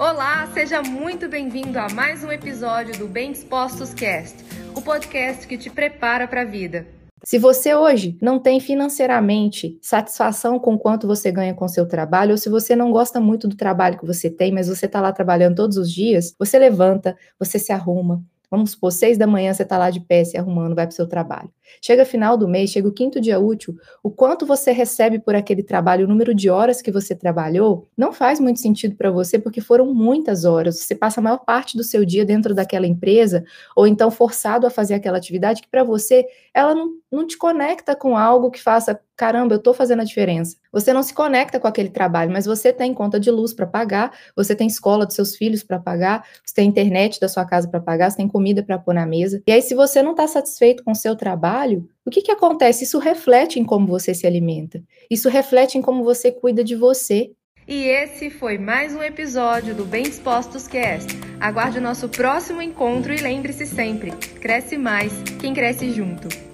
Olá, seja muito bem-vindo a mais um episódio do Bem Dispostos Cast, o podcast que te prepara para a vida. Se você hoje não tem financeiramente satisfação com quanto você ganha com seu trabalho, ou se você não gosta muito do trabalho que você tem, mas você está lá trabalhando todos os dias, você levanta, você se arruma, Vamos supor, seis da manhã você está lá de pé se arrumando, vai para o seu trabalho. Chega final do mês, chega o quinto dia útil, o quanto você recebe por aquele trabalho, o número de horas que você trabalhou, não faz muito sentido para você, porque foram muitas horas. Você passa a maior parte do seu dia dentro daquela empresa, ou então forçado a fazer aquela atividade que para você, ela não, não te conecta com algo que faça, caramba, eu estou fazendo a diferença. Você não se conecta com aquele trabalho, mas você tem conta de luz para pagar, você tem escola dos seus filhos para pagar, você tem internet da sua casa para pagar, você tem comida para pôr na mesa. E aí, se você não está satisfeito com o seu trabalho, o que, que acontece? Isso reflete em como você se alimenta. Isso reflete em como você cuida de você. E esse foi mais um episódio do Bem Dispostos Cast. Aguarde o nosso próximo encontro e lembre-se sempre: cresce mais quem cresce junto.